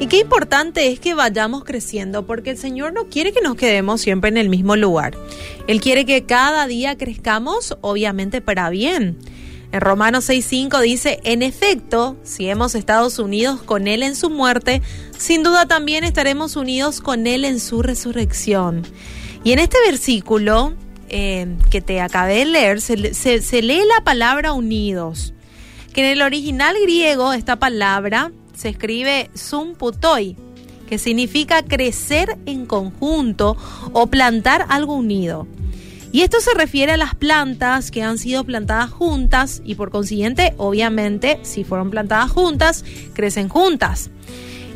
Y qué importante es que vayamos creciendo, porque el Señor no quiere que nos quedemos siempre en el mismo lugar. Él quiere que cada día crezcamos, obviamente para bien. En Romanos 6:5 dice, en efecto, si hemos estado unidos con Él en su muerte, sin duda también estaremos unidos con Él en su resurrección. Y en este versículo eh, que te acabé de leer, se, se lee la palabra unidos, que en el original griego esta palabra se escribe putoi, que significa crecer en conjunto o plantar algo unido. Y esto se refiere a las plantas que han sido plantadas juntas y por consiguiente, obviamente, si fueron plantadas juntas, crecen juntas.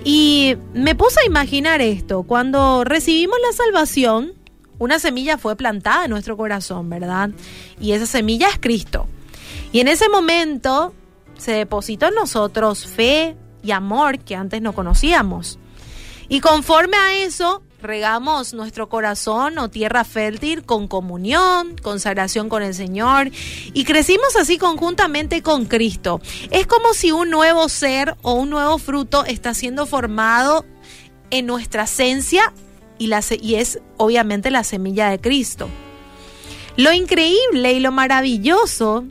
Y me puse a imaginar esto, cuando recibimos la salvación, una semilla fue plantada en nuestro corazón, ¿verdad? Y esa semilla es Cristo. Y en ese momento se depositó en nosotros fe, y amor que antes no conocíamos. Y conforme a eso, regamos nuestro corazón o tierra fértil con comunión, consagración con el Señor y crecimos así conjuntamente con Cristo. Es como si un nuevo ser o un nuevo fruto está siendo formado en nuestra esencia y, y es obviamente la semilla de Cristo. Lo increíble y lo maravilloso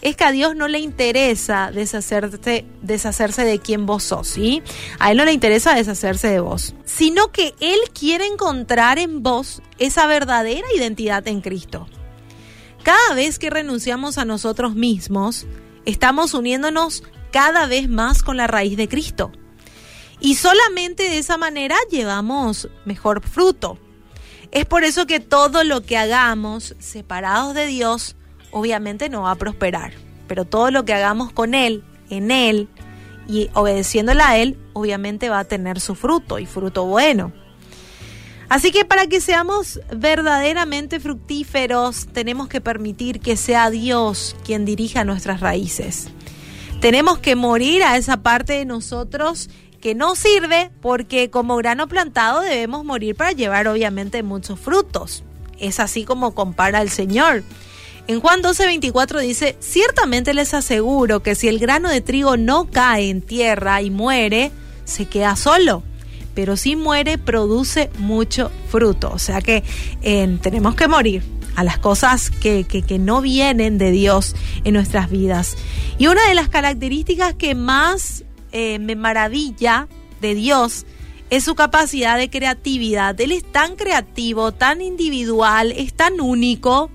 es que a Dios no le interesa deshacerse, de quien vos sos, ¿sí? A Él no le interesa deshacerse de vos, sino que Él quiere encontrar en vos esa verdadera identidad en Cristo. Cada vez que renunciamos a nosotros mismos, estamos uniéndonos cada vez más con la raíz de Cristo. Y solamente de esa manera llevamos mejor fruto. Es por eso que todo lo que hagamos separados de Dios obviamente no va a prosperar. Pero todo lo que hagamos con Él, en Él y obedeciéndole a Él, obviamente va a tener su fruto y fruto bueno. Así que para que seamos verdaderamente fructíferos, tenemos que permitir que sea Dios quien dirija nuestras raíces. Tenemos que morir a esa parte de nosotros que no sirve porque como grano plantado debemos morir para llevar obviamente muchos frutos. Es así como compara el Señor. En Juan 12:24 dice, ciertamente les aseguro que si el grano de trigo no cae en tierra y muere, se queda solo, pero si muere produce mucho fruto. O sea que tenemos que morir a las cosas que, no vienen de Dios en nuestras vidas. Y una de las características que más eh, me maravilla de Dios es su capacidad de creatividad. Él es tan creativo, tan individual, es tan único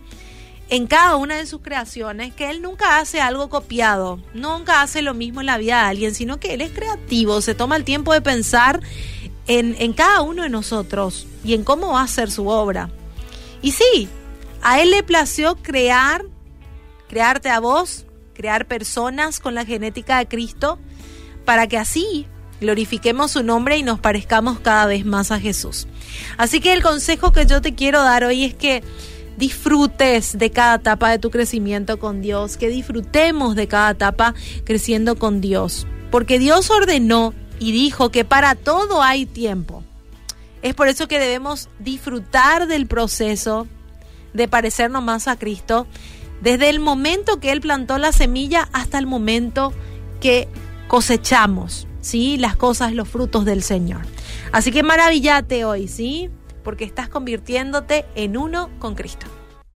en cada una de sus creaciones que él nunca hace algo copiado, nunca hace lo mismo en la vida de alguien, sino que él es creativo, se toma el tiempo de pensar en, cada uno de nosotros y en cómo va a ser su obra. Y sí, a él le plació crear, crearte a vos, crear personas con la genética de Cristo, para que así glorifiquemos su nombre y nos parezcamos cada vez más a Jesús. Así que el consejo que yo te quiero dar hoy es que disfrutes de cada etapa de tu crecimiento con Dios, que disfrutemos de cada etapa creciendo con Dios, porque Dios ordenó y dijo que para todo hay tiempo. Es por eso que debemos disfrutar del proceso de parecernos más a Cristo, desde el momento que Él plantó la semilla hasta el momento que cosechamos, ¿sí? Las cosas, los frutos del Señor. Así que maravillate hoy, ¿sí? Porque estás convirtiéndote en uno con Cristo.